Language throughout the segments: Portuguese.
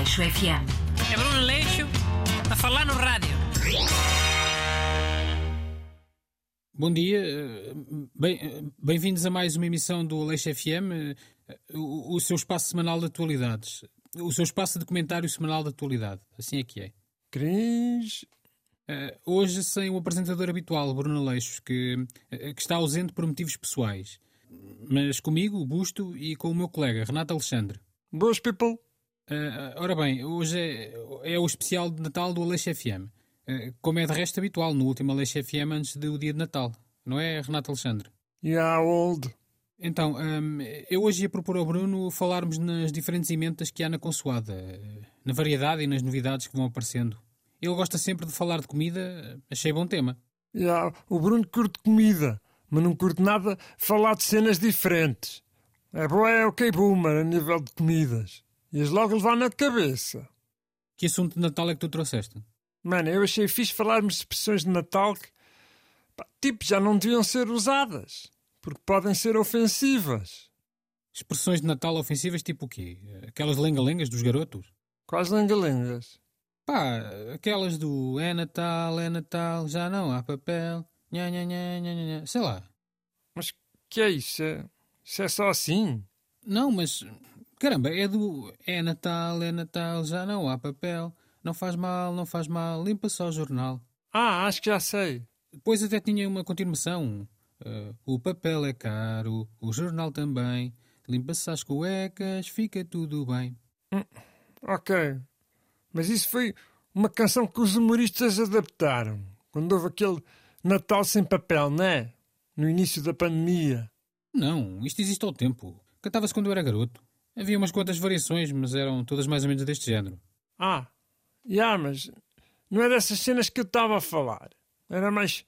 Aleixo FM. É Bruno Leixo a falar no rádio. Bom dia, eh, bem- bem-vindos a mais uma emissão do Aleixo FM, eh, o, o seu espaço semanal de atualidades. O seu espaço de comentário semanal de atualidade. Assim é que é. Cris. Eh, hoje sem o apresentador habitual, Bruno Aleixo, que, que está ausente por motivos pessoais. Mas comigo, o Busto, e com o meu colega, Renato Alexandre. Boas, people. Eh, ora bem, hoje é, é o especial de Natal do Aleixo FM. eh, como é de resto habitual no último Aleixo FM antes do dia de Natal. Não é, Renato Alexandre? Yeah, old. Então, hum, eu hoje ia propor ao Bruno falarmos nas diferentes emendas que há na consoada, na variedade e nas novidades que vão aparecendo. Ele gosta sempre de falar de comida, achei bom tema. Yeah, o Bruno curte comida, mas não curte nada falar de cenas diferentes. É boa, é ok boomer a nível de comidas. Ias logo levar na cabeça. Que assunto de Natal é que tu trouxeste? Mano, eu achei fixe falarmos de expressões de Natal que, pá, tipo, já não deviam ser usadas. Porque podem ser ofensivas. Expressões de Natal ofensivas tipo o quê? Aquelas lenga-lengas dos garotos? Quais lengalengas? Pá, aquelas do é Natal, é Natal, já não há papel, nha, nha, nha, nha, nha, sei lá. Mas que é isso? É, isso é só assim? Não, mas caramba, é do é Natal, é Natal, já não há papel, não faz mal, não faz mal, limpa só o jornal. Ah, acho que já sei. Depois até tinha uma continuação. Eh, o papel é caro, o jornal também. Limpa-se as cuecas, fica tudo bem. Ok. Mas isso foi uma canção que os humoristas adaptaram. Quando houve aquele Natal sem papel, não é? No início da pandemia. Não, isto existe ao tempo. Cantava-se quando eu era garoto. Havia umas quantas variações, mas eram todas mais ou menos deste género. Ah, já, mas não é dessas cenas que eu estava a falar. Era mais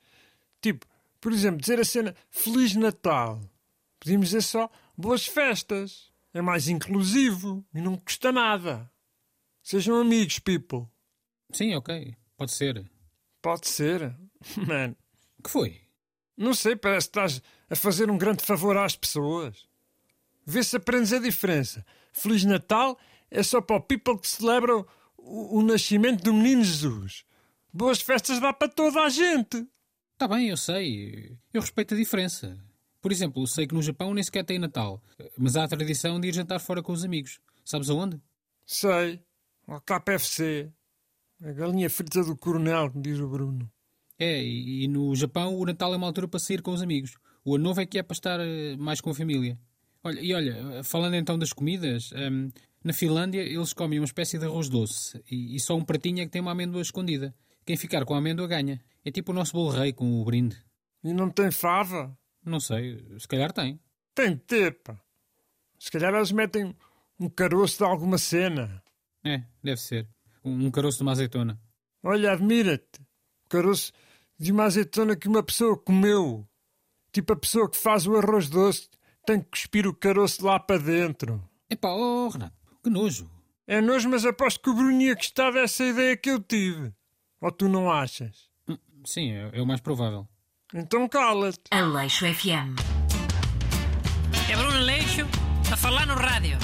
tipo, por exemplo, dizer a cena Feliz Natal. Podíamos dizer só Boas Festas. É mais inclusivo e não custa nada. Sejam amigos, people. Sim, ok, pode ser. Pode ser. Man, que foi? Não sei, parece que estás a fazer um grande favor às pessoas. Vê se aprendes a diferença. Feliz Natal é só para o people que celebra o, o nascimento do menino Jesus. Boas festas dá para toda a gente. Está bem, eu sei. Eu respeito a diferença. Por exemplo, sei que no Japão nem sequer tem Natal, mas há a tradição de ir jantar fora com os amigos. Sabes aonde? Sei. Ao KFC. A galinha frita do coronel, diz o Bruno. É, e, e no Japão o Natal é uma altura para sair com os amigos. O ano novo é que é para estar eh, mais com a família. Olha, e olha, falando então das comidas, hum, na Finlândia eles comem uma espécie de arroz doce e, e só um pratinho é que tem uma amêndoa escondida. Quem ficar com a amêndoa ganha. É tipo o nosso bolo rei com o brinde. E não tem fava? Não sei, se calhar tem. Tem pá. Se calhar eles metem um caroço de alguma cena. É, deve ser. Um, um caroço de uma azeitona. Olha, admira-te. O caroço de uma azeitona que uma pessoa comeu. Tipo a pessoa que faz o arroz doce tem que cuspir o caroço lá para dentro. Epá, oh Renato, que nojo. É nojo, mas aposto que o Bruno ia gostar dessa ideia que eu tive. Ou tu não achas? Hum, Sim, é, é o mais provável. Então cala-te. Aleixo FM. É Bruno Leixo a falar no rádio.